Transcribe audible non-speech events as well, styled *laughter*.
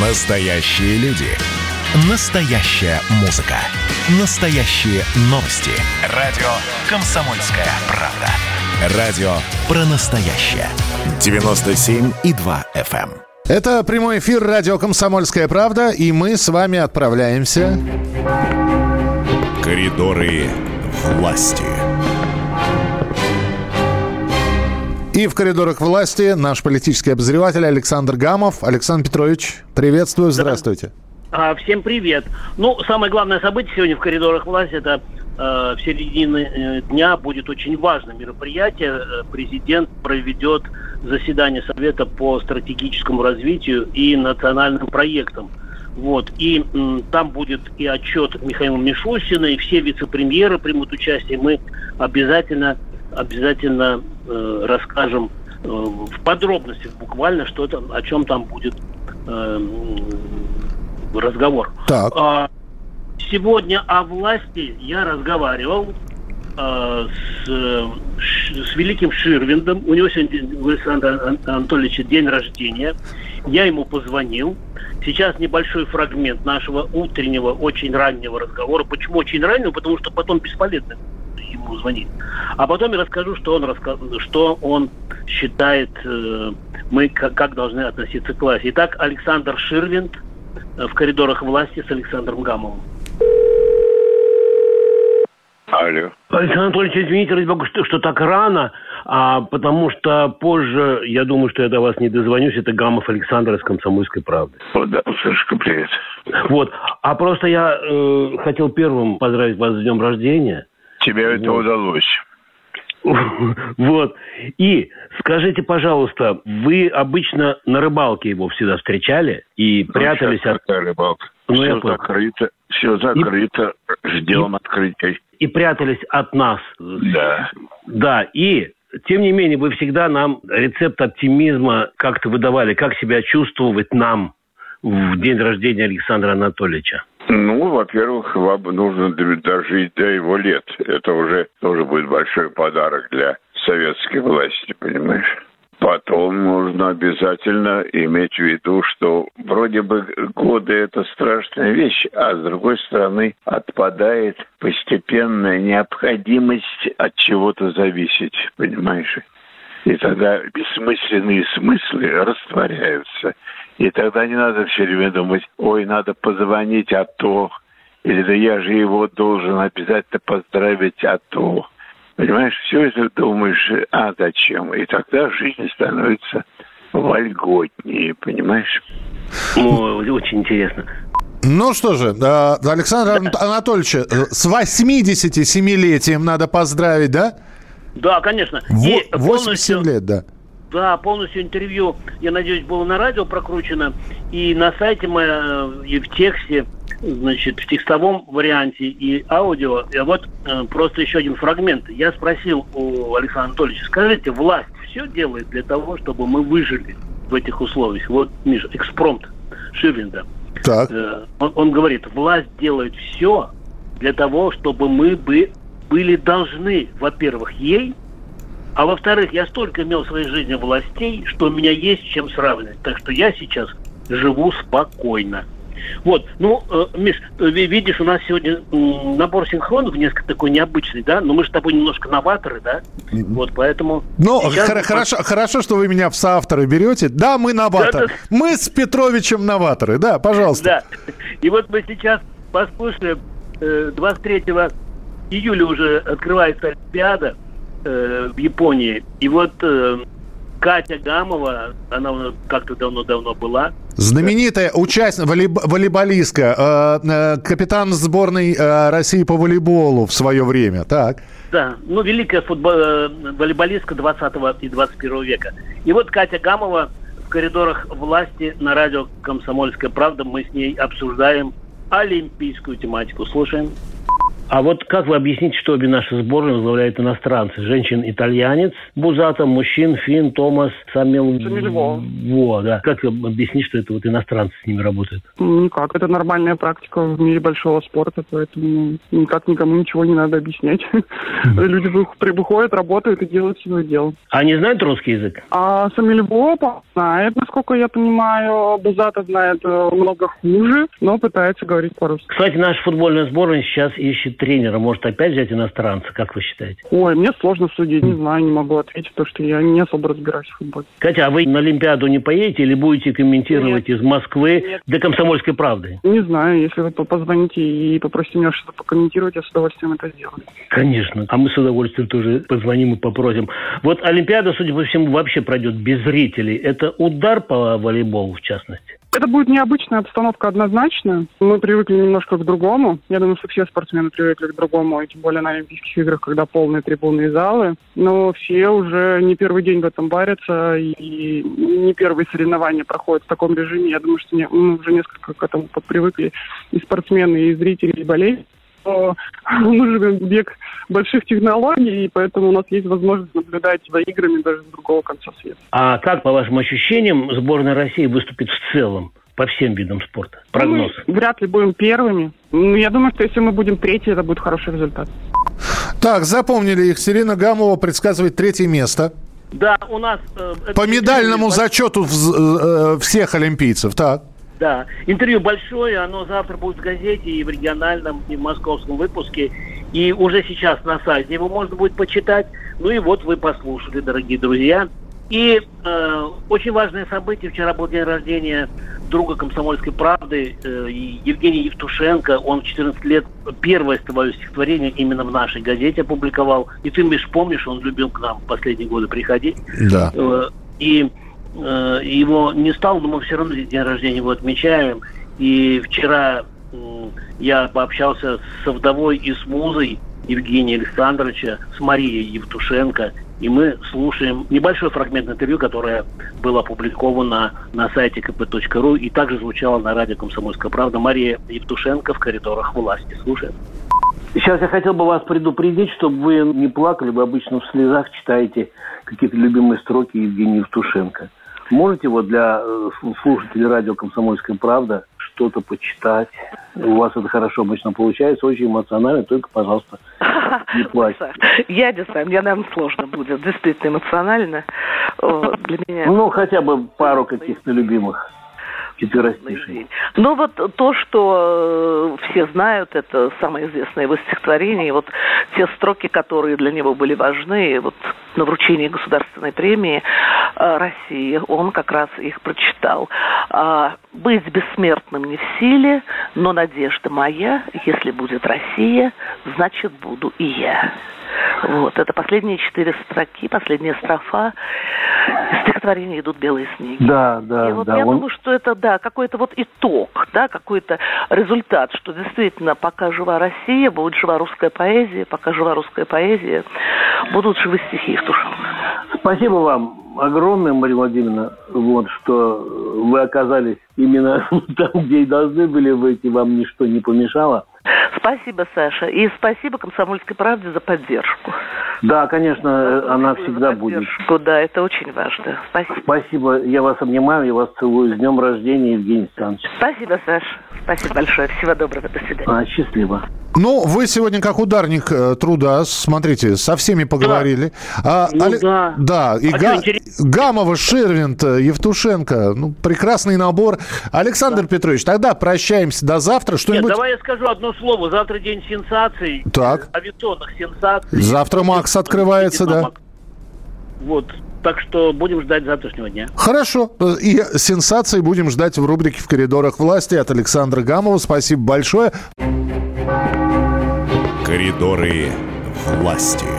Настоящие люди. Настоящая музыка. Настоящие новости. Радио «Комсомольская правда». Радио про настоящее. 97,2 FM. эм. Это прямой эфир радио «Комсомольская правда», и мы с вами отправляемся... Коридоры власти. И в коридорах власти наш политический обозреватель Александр Гамов. Александр Петрович, приветствую, здравствуйте. А, Всем привет. Ну, самое главное событие сегодня в коридорах власти это э, в середине э, дня будет очень важное мероприятие. Э, Президент проведет заседание Совета по стратегическому развитию и национальным проектам. Вот. И м, там будет и отчет Михаила Мишустина, и все вице-премьеры примут участие. Мы обязательно, обязательно э, расскажем э, в подробностях буквально, что там, о чем там будет э, разговор. Так. А, Сегодня о власти я разговаривал э, с, э, с великим Ширвиндом. У него сегодня у Александра Ан- Анатольевича день рождения. Я ему позвонил. Сейчас небольшой фрагмент нашего утреннего, очень раннего разговора. Почему очень раннего? Потому что потом бесполезно ему звонить. А потом я расскажу, что он, раска- что он считает, э, мы как, как должны относиться к власти. Итак, Александр Ширвинд э, в коридорах власти с Александром Гамовым. Алло. Александр Анатольевич, извините, ради бога, что, что так рано, а, потому что позже, я думаю, что я до вас не дозвонюсь, это Гамов Александр из «Комсомольской правды». Вот, да, Сашка, привет. Вот, а просто я э, хотел первым поздравить вас с днем рождения. Тебе это Вот. удалось. *laughs* Вот. И скажите, пожалуйста, вы обычно на рыбалке его всегда встречали и прятались Ну, от... сейчас какая рыбалка? Ну, я все понял. закрыто, все закрыто. Ждем открытия. и прятались от нас. Да. Да, и тем не менее, вы всегда нам рецепт оптимизма как-то выдавали, как себя чувствовать нам в день рождения Александра Анатольевича. Ну, во-первых, вам нужно дожить до его лет. Это уже тоже будет большой подарок для советской власти, понимаешь? Потом нужно обязательно иметь в виду, что вроде бы годы – это страшная вещь, а с другой стороны отпадает постепенная необходимость от чего-то зависеть, понимаешь? И тогда бессмысленные смыслы растворяются. И тогда не надо все время думать, ой, надо позвонить, а то. Или да я же его должен обязательно поздравить, а то. Понимаешь, все это думаешь, а зачем? И тогда жизнь становится вольготнее, понимаешь? Ну, очень интересно. Ну что же, э, Александр Ан- Анатольевич, э, с 87-летием надо поздравить, да? Да, конечно. И 87 лет, да. Да, полностью интервью, я надеюсь, было на радио прокручено, и на сайте мы, э, и в тексте, значит, в текстовом варианте и аудио. И вот э, просто еще один фрагмент. Я спросил у Александра Анатольевича, скажите, власть все делает для того, чтобы мы выжили в этих условиях? Вот, Миша, экспромт Ширвинда. Так. Э, Он, он говорит, власть делает все для того, чтобы мы бы были должны, во-первых, ей, а во-вторых, я столько имел в своей жизни властей, что у меня есть чем сравнивать. Так что я сейчас живу спокойно. Вот, ну, э, Миш, э, ви- видишь, у нас сегодня набор синхронов несколько такой необычный, да? Но мы же с тобой немножко новаторы, да? Вот, поэтому... Ну, сейчас- хор- хорошо, хорошо, что вы меня в соавторы берете. Да, мы новаторы. Да-да. Мы с Петровичем новаторы. Да, пожалуйста. Да. *laughs* И вот мы сейчас послушаем, э, 23 июля уже открывается Олимпиада э, в Японии. И вот э, Катя Гамова, она как-то давно-давно была, Знаменитая участница, волейб- волейболистка, э, э, капитан сборной э, России по волейболу в свое время. Так. Да, ну, великая футбол, э, волейболистка 20 и 21 века. И вот Катя Гамова в коридорах власти на радио «Комсомольская правда». Мы с ней обсуждаем олимпийскую тематику. Слушаем. А вот как вы объясните, что обе наши сборные возглавляют иностранцы? Женщин-итальянец Бузата, мужчин Фин, Томас, Самил... Самильво. Во, да. Как объяснить, что это вот иностранцы с ними работают? Никак. Это нормальная практика в мире большого спорта, поэтому никак никому ничего не надо объяснять. Люди выходят, работают и делают свое дело. А они знают русский язык? А Самильво знает, насколько я понимаю. Бузата знает э, много хуже, но пытается говорить по-русски. Кстати, наша футбольная сборная сейчас ищет тренера. Может опять взять иностранца, как вы считаете? Ой, мне сложно судить, не знаю, не могу ответить, потому что я не особо разбираюсь в футболе. Катя, а вы на Олимпиаду не поедете или будете комментировать Нет. из Москвы Нет. до «Комсомольской правды»? Не знаю, если вы позвоните и попросите меня что-то прокомментировать, я с удовольствием это сделаю. Конечно, а мы с удовольствием тоже позвоним и попросим. Вот Олимпиада, судя по всему, вообще пройдет без зрителей. Это удар по волейболу, в частности? Это будет необычная обстановка однозначно. Мы привыкли немножко к другому. Я думаю, что все спортсмены привыкли к другому, и тем более на Олимпийских играх, когда полные трибуны и залы. Но все уже не первый день в этом барятся, и не первые соревнования проходят в таком режиме. Я думаю, что мы уже несколько к этому подпривыкли. И спортсмены, и зрители, и болельщики *laughs* мы живем век больших технологий, и поэтому у нас есть возможность наблюдать за играми даже с другого конца света. А как, по вашим ощущениям, сборная России выступит в целом? по всем видам спорта? Прогноз. Ну, мы вряд ли будем первыми. Ну, я думаю, что если мы будем третьи, это будет хороший результат. Так, запомнили. Селена Гамова предсказывает третье место. Да, у нас... Э, По медальному зачету в, э, всех олимпийцев, так. Да, интервью большое, оно завтра будет в газете и в региональном, и в московском выпуске. И уже сейчас на сайте его можно будет почитать. Ну и вот вы послушали, дорогие друзья. И э, очень важное событие. Вчера был день рождения друга комсомольской правды э, Евгения Евтушенко. Он в 14 лет первое свое стихотворение именно в нашей газете опубликовал. И ты, Миш, помнишь, он любил к нам в последние годы приходить. Да. Э, и Э, его не стал, но мы все равно день рождения его отмечаем. И вчера я пообщался со вдовой и с музой Евгения Александровича, с Марией Евтушенко, и мы слушаем небольшой фрагмент интервью, которое было опубликовано на сайте kp.ru и также звучало на радио «Комсомольская правда». Мария Евтушенко в коридорах власти. Слушаем. Сейчас я хотел бы вас предупредить, чтобы вы не плакали, вы обычно в слезах читаете какие-то любимые строки Евгения Евтушенко. Можете вот для э, слушателей радио «Комсомольская правда» что-то почитать? У вас это хорошо обычно получается, очень эмоционально, только, пожалуйста, *laughs* не плачьте. Я не знаю, мне, наверное, сложно будет, действительно эмоционально для меня. Ну, хотя бы пару каких-то любимых четверостиший. Ну вот то, что э, все знают, это самое известное его стихотворение. И вот те строки, которые для него были важны, вот на вручении государственной премии э, России, он как раз их прочитал. А, «Быть бессмертным не в силе, но надежда моя, если будет Россия, значит буду и я». Вот, это последние четыре строки, последняя строфа. Из стихотворения идут белые снеги. Да, да, И вот да. я он... думаю, что это, да, какой-то вот итог, да, какой-то результат, что действительно, пока жива Россия, будет жива русская поэзия, пока жива русская поэзия, будут живы стихи в душу. Спасибо вам огромное, Мария Владимировна, вот, что вы оказались именно *laughs* там, где и должны были быть, и вам ничто не помешало. Спасибо, Саша. И спасибо «Комсомольской правде» за поддержку. Да, конечно, за она всегда будет. Да, это очень важно. Спасибо. Спасибо. Я вас обнимаю, я вас целую. С днем рождения, Евгений Александрович. Спасибо, Саша. Спасибо большое. Всего доброго. До свидания. А, счастливо. Ну, вы сегодня как ударник э, труда, смотрите, со всеми поговорили. Да. А, ну, Але... да. Да, и а Га... Гамова, Ширвинт, э, Евтушенко. Ну, прекрасный набор. Александр да. Петрович, тогда прощаемся до завтра. Что-нибудь... Нет, давай я скажу одно слово. Завтра день сенсаций. Так. Авиационных сенсаций. Завтра Макс открывается, да. Вот. Так что будем ждать завтрашнего дня. Хорошо. И сенсации будем ждать в рубрике «В коридорах власти» от Александра Гамова. Спасибо большое. Коридоры власти.